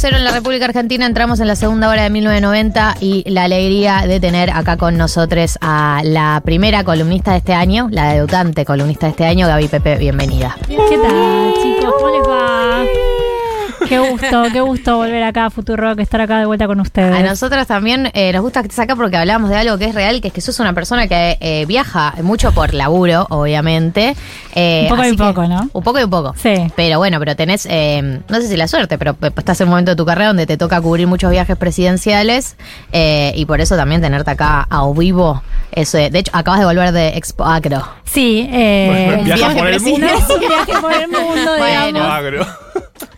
0 en la República Argentina. Entramos en la segunda hora de 1990 y la alegría de tener acá con nosotros a la primera columnista de este año, la debutante columnista de este año, Gaby Pepe. Bienvenida. ¿Qué tal, Qué gusto, qué gusto volver acá a Futuro que estar acá de vuelta con ustedes. A nosotros también eh, nos gusta que estés acá porque hablamos de algo que es real, que es que sos una persona que eh, viaja mucho por laburo, obviamente. Eh, Un poco y poco, ¿no? Un poco y un poco. Sí. Pero bueno, pero tenés, eh, no sé si la suerte, pero estás en un momento de tu carrera donde te toca cubrir muchos viajes presidenciales eh, y por eso también tenerte acá a vivo. Eso, de hecho, acabas de volver de Expo Acro. Sí, eh, Bueno, viaja viaje por el mundo. no es un viaje por el mundo, Bueno. digamos. Agro.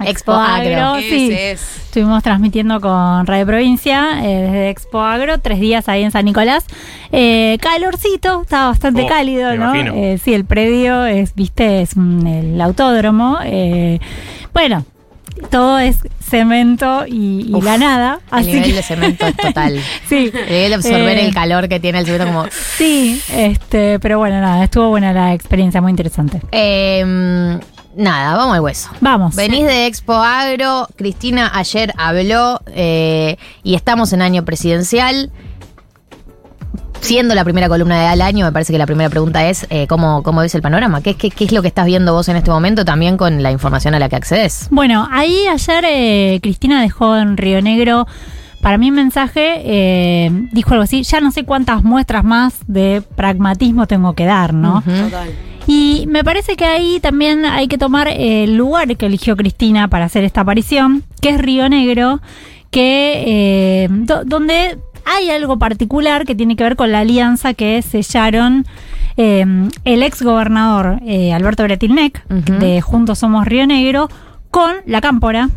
Expo Agro. sí. Estuvimos transmitiendo con Radio Provincia eh, desde Expo Agro, tres días ahí en San Nicolás. Eh, calorcito, estaba bastante Oh, cálido, ¿no? Eh, sí, el predio es, viste, es un- el autódromo. eh, bueno, todo es cemento y, y Uf, la nada. El nivel que, de cemento es total. sí. El nivel de absorber Eh, el calor que tiene el cemento como... Sí, este, pero bueno, nada, estuvo buena la experiencia, muy interesante. Eh, nada, vamos al hueso. Vamos. Venís de Expo Agro, Cristina ayer habló eh, y estamos en año presidencial. Siendo la primera columna de al año, me parece que la primera pregunta es eh, ¿cómo, ¿cómo ves el panorama? ¿Qué, qué, qué es lo que estás viendo vos en este momento también con la información a la que accedes? Bueno, ahí ayer eh, Cristina dejó en Río Negro para mí un mensaje, eh, dijo algo así, ya no sé cuántas muestras más de pragmatismo tengo que dar, ¿no? Ujú. Y me parece que ahí también hay que tomar el lugar que eligió Cristina para hacer esta aparición, que es Río Negro, que eh, do- donde hay algo particular que tiene que ver con la alianza que sellaron eh, el ex gobernador eh, Alberto Bretilnec de Juntos Somos Río Negro con la Cámpora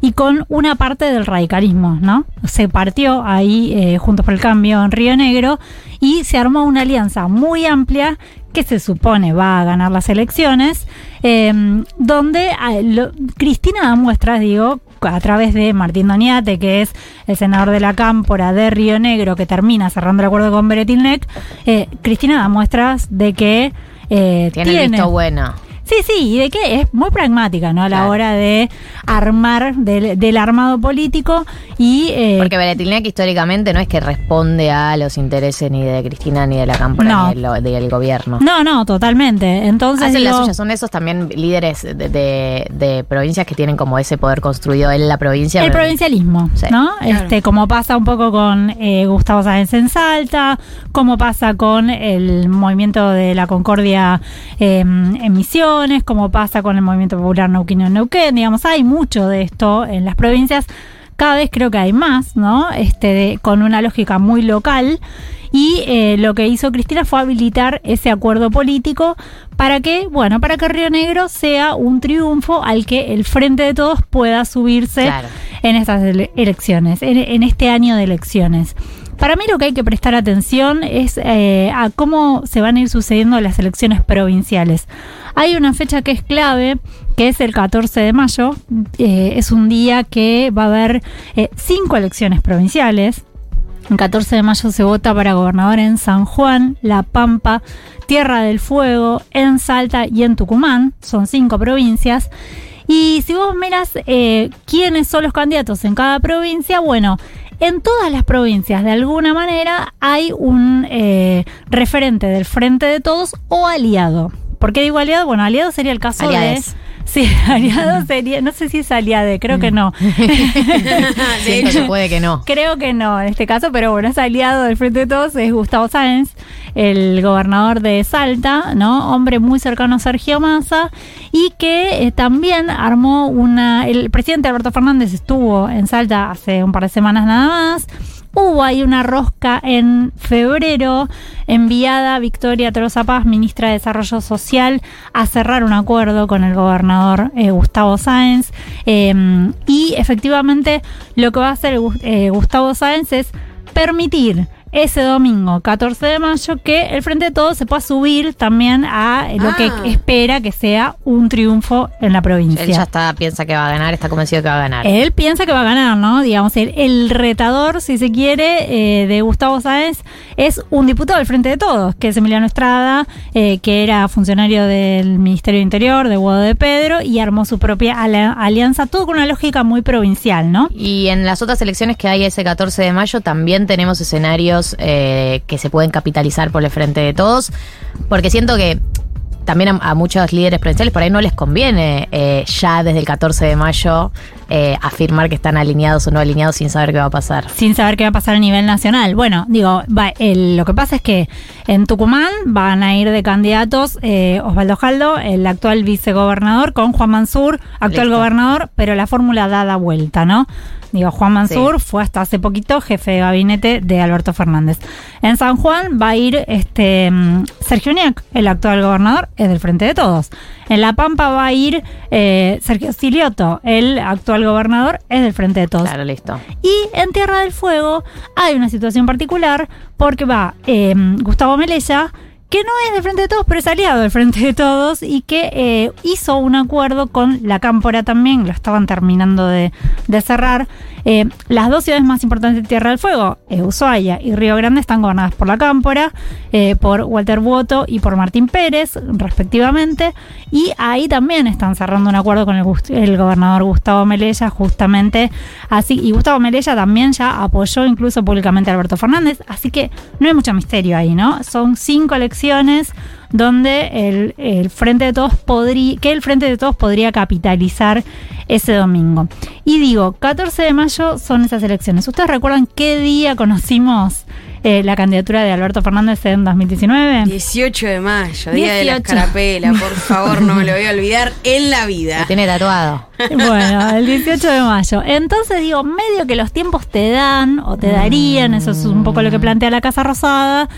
y con una parte del radicalismo, ¿no? Se partió ahí eh, Juntos por el Cambio en Río Negro y se armó una alianza muy amplia que se supone va a ganar las elecciones, eh, donde ah, lo- Cristina da muestras, digo, a través de Martín Doñate, que es el senador de la Cámpora de Río Negro, que termina cerrando el acuerdo con Beretilnec, eh, Cristina da muestras de que eh, Tiene el visto bueno. Sí, sí, y de que es muy pragmática, ¿no? A la Claro. hora de armar del, del armado político y... eh, Porque Beretilnec históricamente no es que responde a los intereses ni de Cristina ni de la No. ni del, gobierno. no, no, totalmente. Entonces, Hacen la digo, suya, son esos también líderes de, de- de provincias que tienen como ese poder construido en la provincia. el pero- provincialismo, Sí. ¿no? Este, como pasa un poco con eh, Gustavo Sáenz en Salta, como pasa con el movimiento de la Concordia eh, en Misiones, como pasa con el movimiento popular Neuquén en Neuquén, digamos, hay mucho de esto en las provincias. Cada vez creo que hay más, ¿no? Este, de- con una lógica muy local. Y eh, lo que hizo Cristina fue habilitar ese acuerdo político para que, bueno, para que Río Negro sea un triunfo al que el Frente de Todos pueda subirse Claro. en estas ele- elecciones, en, en este año de elecciones. Para mí lo que hay que prestar atención es eh, a cómo se van a ir sucediendo las elecciones provinciales. Hay una fecha que es clave, que es el 14 de mayo. Eh, es un día que va a haber eh, cinco elecciones provinciales. El 14 de mayo se vota para gobernador en San Juan, La Pampa, Tierra del Fuego, en Salta y en Tucumán. Son cinco provincias. Y si vos miras quiénes son los candidatos en cada provincia, bueno, en todas las provincias de alguna manera hay un eh, referente del Frente de Todos o aliado. ¿Por qué digo aliado? Bueno, aliado sería el caso Aliades. de... Sí, aliado sería, no sé si es aliade, creo que no. Siento que puede que no. Creo que no en este caso, pero bueno, es aliado del Frente de Todos, es Gustavo Sáenz, el gobernador de Salta, ¿no? Hombre muy cercano a Sergio Massa y que eh, también armó una. El presidente Alberto Fernández estuvo en Salta hace un par de semanas nada más. Hubo ahí una rosca en febrero enviada Victoria Tolosa Paz, ministra de Desarrollo Social, a cerrar un acuerdo con el gobernador eh, Gustavo Sáenz. Eh, y efectivamente lo que va a hacer eh, Gustavo Sáenz es permitir ese domingo, 14 de mayo, que el Frente de Todos se pueda subir también a lo Ah. que espera que sea un triunfo en la provincia. Él ya está, piensa que va a ganar, está convencido que va a ganar. Él piensa que va a ganar, ¿no? Digamos, el, el retador, si se quiere, eh, de Gustavo Sáenz es un diputado del Frente de Todos, que es Emiliano Estrada, eh, que era funcionario del Ministerio de Interior, de Guado de Pedro, y armó su propia alianza, todo con una lógica muy provincial, ¿no? Y en las otras elecciones que hay ese 14 de mayo también tenemos escenarios eh, que se pueden capitalizar por el frente de todos, porque siento que también a, a muchos líderes provinciales por ahí no les conviene eh, ya desde el 14 de mayo eh, afirmar que están alineados o no alineados sin saber qué va a pasar. sin saber qué va a pasar a nivel nacional. Bueno, digo, va, el- lo que pasa es que en Tucumán van a ir de candidatos eh, Osvaldo Jaldo, el actual vicegobernador, con Juan Mansur, actual Listo. gobernador, pero la fórmula da la vuelta, ¿no? Digo, Juan Mansur fue hasta hace poquito jefe de gabinete de Alberto Fernández. En San Juan va a ir este mm, Sergio Niac, el actual gobernador, es del Frente de Todos. En La Pampa va a ir eh, Sergio Silioto, el actual gobernador, es del Frente de Todos. Claro, listo. Y en Tierra del Fuego hay una situación particular porque va eh, Gustavo Melella, que no es del Frente de Todos, pero es aliado del Frente de Todos y que eh, hizo un acuerdo con la Cámpora también, lo estaban terminando de, de cerrar. Eh, las dos ciudades más importantes de Tierra del Fuego, eh, Ushuaia y Río Grande, están gobernadas por la Cámpora, eh, por Walter Buoto y por Martín Pérez, respectivamente. Y ahí también están cerrando un acuerdo con el gobernador Gustavo Melella, justamente así. Y Gustavo Melella también ya apoyó incluso públicamente a Alberto Fernández. Así que no hay mucho misterio ahí, ¿no? Son cinco elecciones donde el, el Frente de Todos podría, que el Frente de Todos podría capitalizar ese domingo. Y digo, 14 de mayo son esas elecciones. ¿Ustedes recuerdan qué día conocimos eh, la candidatura de Alberto Fernández en 2019? 18 de mayo, Día de la 18. Escarapela, por favor, no me lo voy a olvidar en la Lo vida. tiene tatuado. Bueno, el 18 de mayo. Entonces digo, medio que los tiempos te dan o te darían, eso es un poco lo que plantea la Casa Rosada,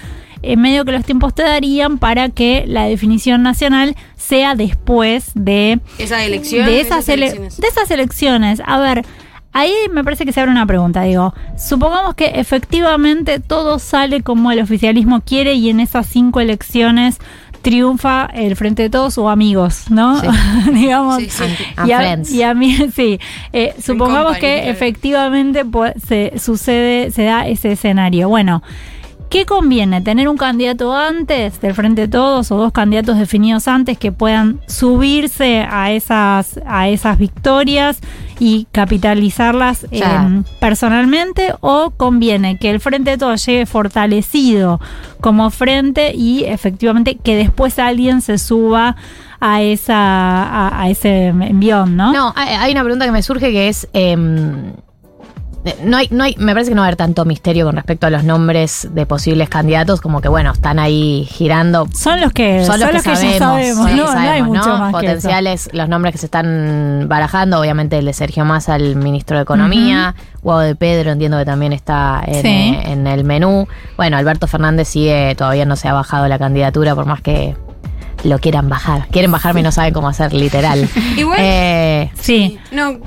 eh, medio que los tiempos te darían para que la definición nacional sea después de, Esa elección. de, esas, ele- elecciones. de esas elecciones. A ver, ahí me parece que se abre una pregunta. Digo, supongamos que efectivamente todo sale como el oficialismo quiere y en esas cinco elecciones triunfa el Frente de Todos o amigos, ¿no? Sí. Digamos, Sí, y, a, y a mí, sí. Eh, supongamos company, que claro. efectivamente pu- se sucede, se da ese escenario. Bueno, ¿qué conviene? ¿Tener un candidato antes del Frente de Todos o dos candidatos definidos antes que puedan subirse a esas, a esas victorias y capitalizarlas eh, personalmente? ¿O conviene que el Frente de Todos llegue fortalecido como frente y efectivamente que después alguien se suba a esa a, a ese envión, ¿no? No, hay, hay una pregunta que me surge que es. em, no hay, no hay, me parece que no va a haber tanto misterio con respecto a los nombres de posibles candidatos, como que bueno, están ahí girando. Son los que, Son los que, sabemos, sabemos, son los ¿no? que No hay sabemos, mucho ¿no? más que eso. Potenciales, los nombres que se están barajando, obviamente el de Sergio Massa, el ministro de Economía, Guado de Pedro, entiendo que también está en, Sí. eh, en el menú. Bueno, Alberto Fernández sigue, todavía no se ha bajado la candidatura, por más que lo quieran bajar. Quieren bajarme y no saben cómo hacer, literal. Igual- Eh, Sí. No,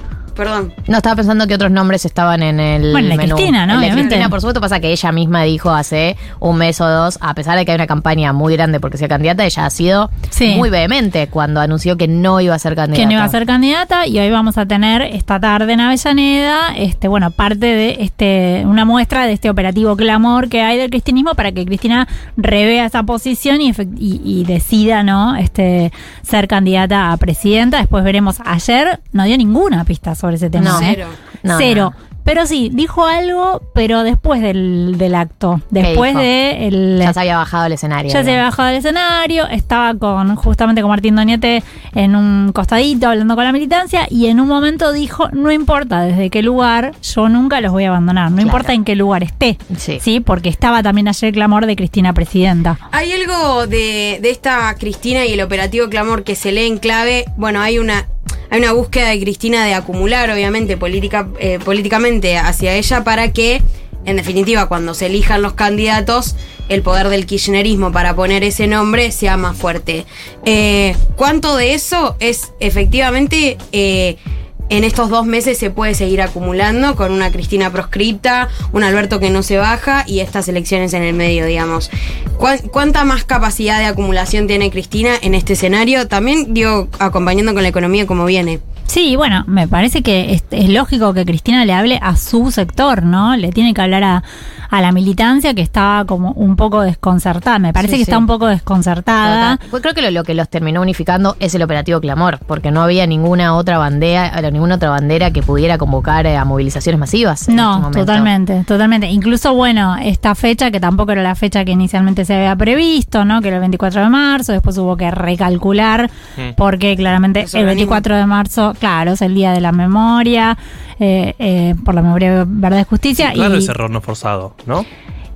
perdón. no, estaba pensando que otros nombres estaban en el Bueno, la menú. Cristina, ¿no? Obviamente. Cristina, por supuesto, pasa que ella misma dijo hace un mes o dos, a pesar de que hay una campaña muy grande porque sea candidata, ella ha sido Sí. muy vehemente cuando anunció que no iba a ser candidata. que no iba a ser candidata y hoy vamos a tener esta tarde en Avellaneda, este, bueno, parte de este, una muestra de este operativo clamor que hay del cristianismo para que Cristina revea esa posición y, y- y decida, ¿no? Este, ser candidata a presidenta. Después veremos. Ayer no dio ninguna pista sobre ese tema. No. ¿eh? Cero. No, Cero. no. Pero sí, dijo algo, pero después del, del acto. Después dijo? de el, Ya se había bajado el escenario. ya se había bajado del escenario, estaba con justamente con Martín Doñete en un costadito hablando con la militancia y en un momento dijo, no importa desde qué lugar, yo nunca los voy a abandonar, no Claro. importa en qué lugar esté. Sí. porque estaba también ayer el clamor de Cristina Presidenta. Hay algo de, de esta Cristina y el operativo Clamor que se lee en clave. Bueno, hay una, hay una búsqueda de Cristina de acumular, obviamente, política, eh, políticamente hacia ella para que, en definitiva, cuando se elijan los candidatos, el poder del kirchnerismo para poner ese nombre sea más fuerte. Eh, ¿Cuánto de eso es efectivamente... eh, en estos dos meses se puede seguir acumulando con una Cristina proscripta, un Alberto que no se baja y estas elecciones en el medio, digamos. ¿Cuán- ¿Cuánta más capacidad de acumulación tiene Cristina en este escenario? También, digo, acompañando con la economía como viene. Sí, bueno, me parece que es, es lógico que Cristina le hable a su sector, ¿no? Le tiene que hablar a, a la militancia que está como un poco desconcertada. Me parece Sí, que sí. está un poco desconcertada. Pues creo que lo, lo que los terminó unificando es el operativo Clamor, porque no había ninguna otra bandera, eh, ninguna otra bandera que pudiera convocar eh, a movilizaciones masivas. en este No, momento. totalmente, totalmente. Incluso, bueno, esta fecha, que tampoco era la fecha que inicialmente se había previsto, ¿no? Que era el 24 de marzo, después hubo que recalcular, Mm. porque claramente el 24 de marzo, claro, es el día de la memoria, eh, eh, por la memoria, verdad y justicia. Claro, y ese error no forzado, ¿no?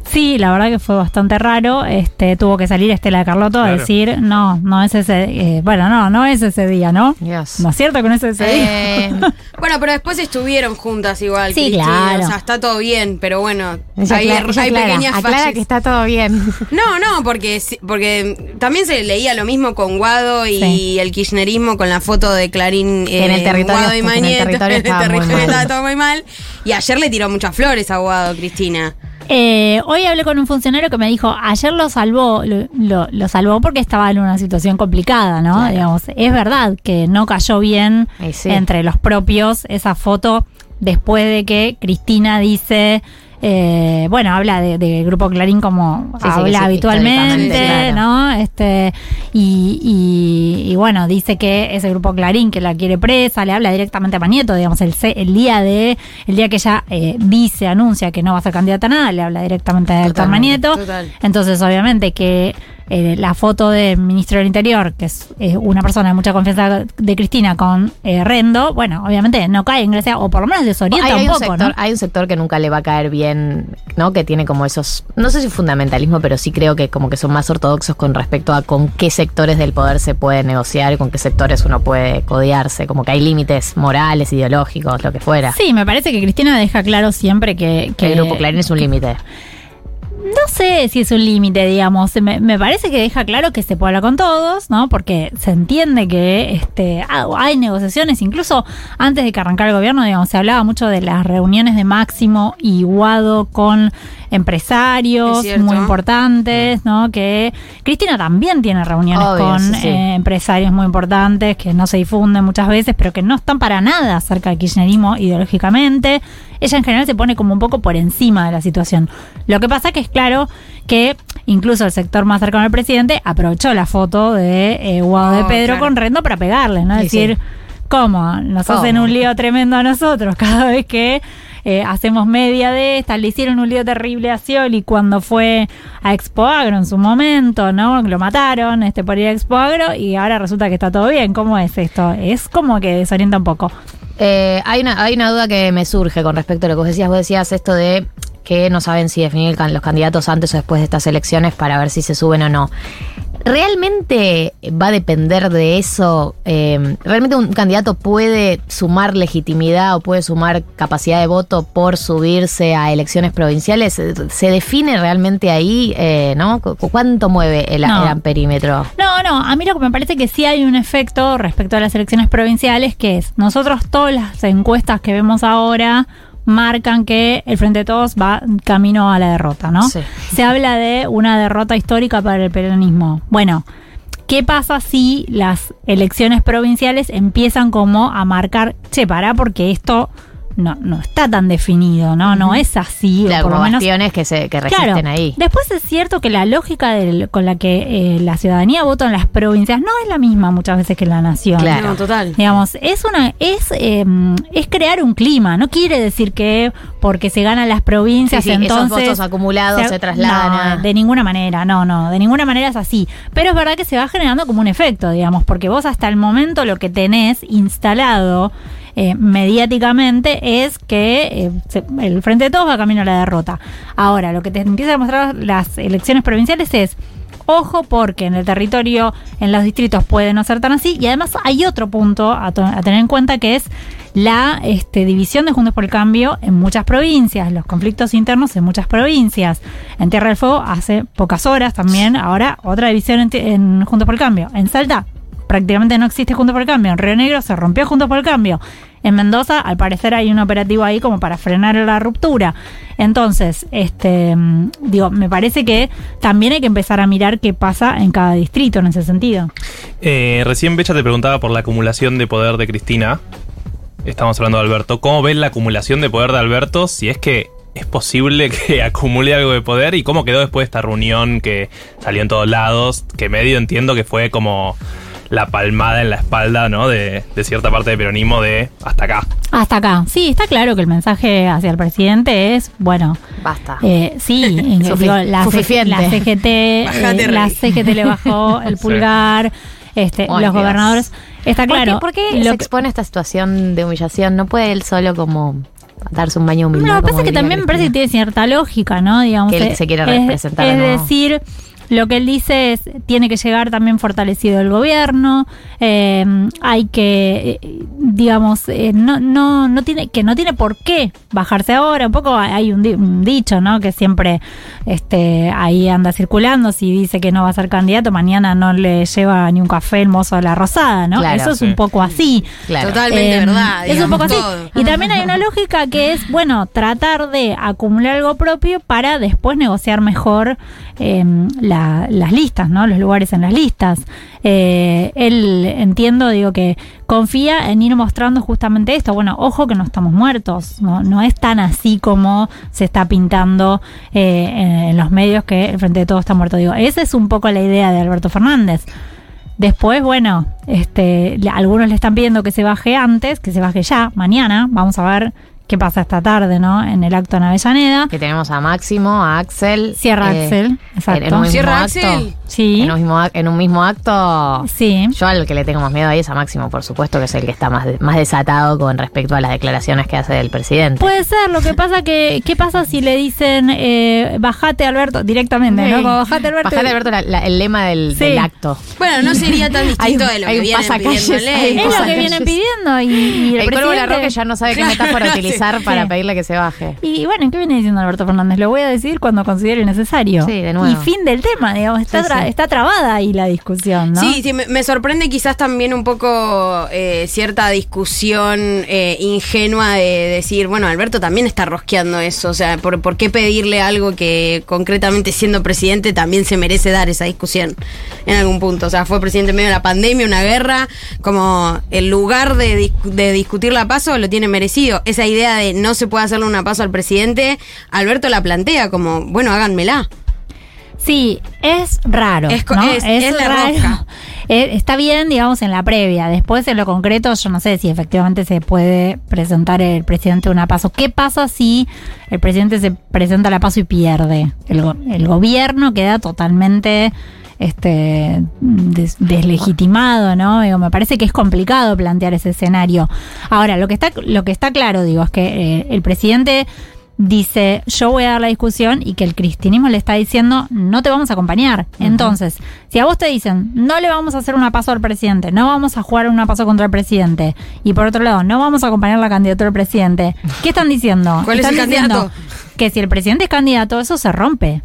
Sí, la verdad que fue bastante raro. Este, tuvo que salir Estela de Carlotto a decir, no, no es ese, eh, bueno, no, no es ese día, ¿no? Dios. No es cierto que no es ese día. Eh, Bueno, pero después estuvieron juntas igual. Sí, claro. O sea, está todo bien, pero bueno, ella hay, aclara- ella hay aclara, pequeñas aclara fallas. que está todo bien. No, no, porque, sí- porque también se leía lo mismo con Guado y Sí. el kirchnerismo con la foto de Clarín En el territorio- Guado y en el Mañeto. territorio estaba muy mal. estaba todo muy mal. Y ayer le tiró muchas flores a Guado, Cristina. Eh, hoy hablé con un funcionario que me dijo, ayer lo salvó, lo, lo- lo salvó porque estaba en una situación complicada, ¿no? Claro. Digamos, es verdad que no cayó bien sí. entre los propios esa foto después de que Cristina dice, eh, bueno, habla de, de Grupo Clarín como Sí, habla sí, habitualmente. ¿no? Este, y, y- y bueno, dice que ese Grupo Clarín que la quiere presa, le habla directamente a Manieto, digamos, el, se- el día de, el día que ella eh, dice, anuncia que no va a ser candidata a nada, le habla directamente a Héctor Manieto. total. Entonces, obviamente que eh, la foto del ministro del Interior, que es eh, una persona de mucha confianza de Cristina con eh, Rendo, bueno, obviamente no cae en gracia, o por lo menos desorienta hay, hay un poco, sector, ¿no? hay un sector que nunca le va a caer bien, ¿no? Que tiene como esos, no sé si fundamentalismo, pero sí creo que como que son más ortodoxos con respecto a con qué sectores del poder se puede negociar y con qué sectores uno puede codearse, como que hay límites morales, ideológicos, lo que fuera. Sí, me parece que Cristina deja claro siempre que... Que que el grupo Clarín es un límite. No sé si es un límite, digamos. Me, me parece que deja claro que se puede hablar con todos, ¿no? Porque se entiende que este, ah, hay negociaciones. Incluso antes de que arrancara el gobierno, digamos, se hablaba mucho de las reuniones de Máximo y Guado con empresarios muy importantes, ¿no? Que Cristina también tiene reuniones Obvio, con sí, sí. eh, empresarios muy importantes que no se difunden muchas veces, pero que no están para nada cerca del kirchnerismo ideológicamente. Ella en general se pone como un poco por encima de la situación. Lo que pasa que es claro que incluso el sector más cercano al presidente aprovechó la foto de eh, Guado de Oh, Pedro claro. con Rendo para pegarle, ¿no? Es Sí, decir, ¿cómo? Nos ¿Cómo? hacen un lío tremendo a nosotros cada vez que eh, hacemos media de esta. Le hicieron un lío terrible a Scioli cuando fue a Expo Agro en su momento, ¿no? Lo mataron este, por ir a Expo Agro y ahora resulta que está todo bien. ¿Cómo es esto? Es como que desorienta un poco. Eh, hay, una, hay una duda que me surge con respecto a lo que vos decías. Vos decías esto de que no saben si definir los candidatos antes o después de estas elecciones para ver si se suben o no. ¿Realmente va a depender de eso? Eh, ¿Realmente un candidato puede sumar legitimidad o puede sumar capacidad de voto por subirse a elecciones provinciales? ¿Se define realmente ahí? Eh, ¿no? ¿Cu- ¿Cuánto mueve el, No. el amperímetro? No, no, a mí lo que me parece que sí hay un efecto respecto a las elecciones provinciales, que es, nosotros todas las encuestas que vemos ahora marcan que el Frente de Todos va camino a la derrota, ¿no? Sí. Se habla de una derrota histórica para el peronismo. Bueno, ¿qué pasa si las elecciones provinciales empiezan como a marcar, che, pará, porque esto no, no está tan definido, ¿no? No es así, o Claro, por lo como menos bastiones que, se, que resisten Claro. ahí. Después es cierto que la lógica del- con la que eh, la ciudadanía vota en las provincias no es la misma muchas veces que en la nación. Claro. No, total. Digamos, es una, es, eh, es crear un clima. No quiere decir que porque se ganan las provincias, Sí, sí, esos entonces votos acumulados se trasladan No, de ninguna manera, no, no, de ninguna manera es así. Pero es verdad que se va generando como un efecto, digamos, porque vos hasta el momento lo que tenés instalado eh, mediáticamente es que eh, el Frente de Todos va camino a la derrota. Ahora, lo que te empieza a demostrar las elecciones provinciales es Ojo porque en el territorio, en los distritos puede no ser tan así. Y además hay otro punto a, a tener en cuenta que es la este, división de Juntos por el Cambio en muchas provincias, los conflictos internos en muchas provincias. En Tierra del Fuego hace pocas horas también, ahora otra división en, en Juntos por el Cambio. En Salta prácticamente no existe Juntos por el Cambio. En Río Negro se rompió Juntos por el Cambio. En Mendoza, al parecer hay un operativo ahí como para frenar la ruptura. Entonces, este, mm, digo, me parece que también hay que empezar a mirar qué pasa en cada distrito en ese sentido. Eh, recién Becha te preguntaba por la acumulación de poder de Cristina. Estamos hablando de Alberto. ¿Cómo ves la acumulación de poder de Alberto? Si es que es posible que acumule algo de poder y cómo quedó después de esta reunión que salió en todos lados, que medio entiendo que fue como la palmada en la espalda, ¿no? De, de cierta parte del peronismo de hasta acá. Hasta acá. Sí, está claro que el mensaje hacia el presidente es, bueno, Basta. Eh, sí, en- Sufi- digo, la, C- la CGT, eh, la. CGT le bajó el Sí. pulgar, este, los Dios. gobernadores. Está ¿Por qué- claro. ¿Por qué, lo se expone a esta situación de humillación? ¿No puede él solo como darse un baño humilde? No, lo que pasa es que también me parece que tiene cierta lógica, ¿no? Digamos, Que él eh, se quiere es- representar Es, decir, lo que él dice es, tiene que llegar también fortalecido el gobierno, eh, hay que, eh, digamos, eh, no, no, no tiene, que no tiene por qué bajarse ahora. Un poco hay un, di- un dicho, ¿no? Que siempre este, ahí anda circulando, si dice que no va a ser candidato, mañana no le lleva ni un café el mozo de la Rosada, ¿no? Claro. Eso es Sí. un poco así. Claro. Totalmente Eh, verdad. Es un poco así. Y también hay una lógica que es, bueno, tratar de acumular algo propio para después negociar mejor eh, la- las listas, ¿no? Los lugares en las listas. Eh, él, entiendo, digo que confía en ir mostrando justamente esto. Bueno, ojo que no estamos muertos, no, no es tan así como se está pintando eh, en, en los medios que el Frente de Todo está muerto. Digo, esa es un poco la idea de Alberto Fernández. Después, bueno, este, algunos le están pidiendo que se baje antes, que se baje ya, mañana. Vamos a ver qué pasa esta tarde, ¿no? En el acto en Avellaneda. Que tenemos a Máximo, a Axel. Cierra eh, Axel, exacto. En mismo ¿Cierra acto. Axel? Sí, En un, mismo, en un mismo acto. sí. Yo al que le tengo más miedo ahí es a Máximo, por supuesto, que es el que está más, de- más desatado con respecto a las declaraciones que hace el presidente. Puede ser, lo que pasa que, ¿qué pasa si le dicen eh, bajate Alberto directamente, ¿no? Sí. Como bajate Alberto. Bajate, Alberto, la- la- el lema del, Sí. del acto. Bueno, no sería tan distinto Hay- de lo que vienen pidiéndole. Es lo que vienen pidiendo y, y el, El, cuervo presidente... Larroque ya no sabe qué metáfora utilizar para Sí. pedirle que se baje. Y bueno, ¿qué viene diciendo Alberto Fernández? Lo voy a decir cuando considere necesario. Sí, de nuevo. Y fin del tema, digamos, está, Está trabada ahí la discusión, ¿no? Sí, sí, me, me sorprende quizás también un poco eh, cierta discusión eh, ingenua de decir, bueno, Alberto también está rosqueando eso, o sea, ¿por, por qué pedirle algo que concretamente siendo presidente también se merece dar esa discusión en algún punto? O sea, fue presidente en medio de la pandemia, una guerra, como el lugar de, de discutir la paso lo tiene merecido. Esa idea de no se puede hacerle una paso al presidente, Alberto la plantea como, bueno, háganmela. Sí, es raro. Es ¿no? es- rosca. Eh, está bien, digamos, en la previa. Después, en lo concreto, yo no sé si efectivamente se puede presentar el presidente una paso. ¿Qué pasa si el presidente se presenta la paso y pierde? El, el gobierno queda totalmente este des- deslegitimado, ¿no? Digo, me parece que es complicado plantear ese escenario. Ahora, lo que está, lo que está claro, digo, es que eh, el presidente dice yo voy a dar la discusión y que el cristianismo le está diciendo no te vamos a acompañar. Entonces, si a vos te dicen no le vamos a hacer una paso al presidente, no vamos a jugar una paso contra el presidente y por otro lado no vamos a acompañar la candidatura del presidente, ¿qué están diciendo? ¿Cuál es Están el diciendo candidato? Que si el presidente es candidato, eso se rompe.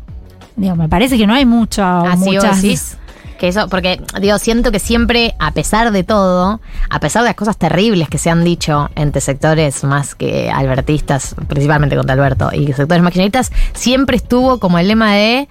Digo, me parece que no hay mucho, Así muchas. Que eso, porque digo, siento que siempre, a pesar de todo, a pesar de las cosas terribles que se han dicho entre sectores más que albertistas, principalmente contra Alberto, y sectores más kirchneristas, siempre estuvo como el lema de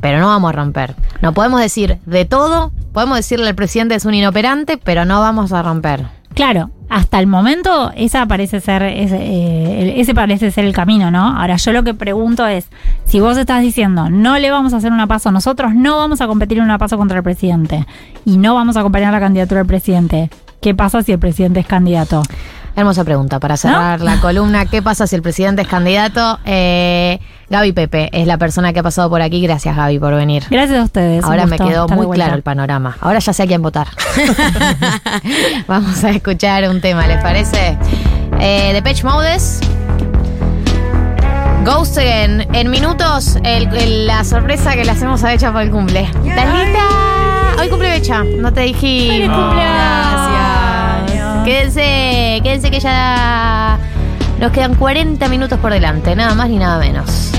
pero no vamos a romper. No podemos decir de todo, podemos decirle al presidente es un inoperante, pero no vamos a romper. Claro, hasta el momento esa parece ser ese, eh, ese parece ser el camino, ¿no? Ahora yo lo que pregunto es, si vos estás diciendo no le vamos a hacer una paso, nosotros no vamos a competir en una paso contra el presidente y no vamos a acompañar la candidatura del presidente, ¿qué pasa si el presidente es candidato? Hermosa pregunta para cerrar la columna. ¿Qué pasa si el presidente es candidato? Eh, Gaby Pepe es la persona que ha pasado por aquí. Gracias, Gaby, por venir. Gracias a ustedes. Ahora me quedó muy claro el panorama. Ahora ya sé a quién votar. Vamos a escuchar un tema, ¿les parece? Eh, de Pech Modes. Ghost Again. En minutos, el- el- la sorpresa que le hacemos a Becha por el cumple. ¿Estás lista? Hoy cumple Becha. No te dije. ¡Feliz cumpleaños! Quédense, quédense que ya nos quedan 40 minutos por delante. Nada más ni nada menos.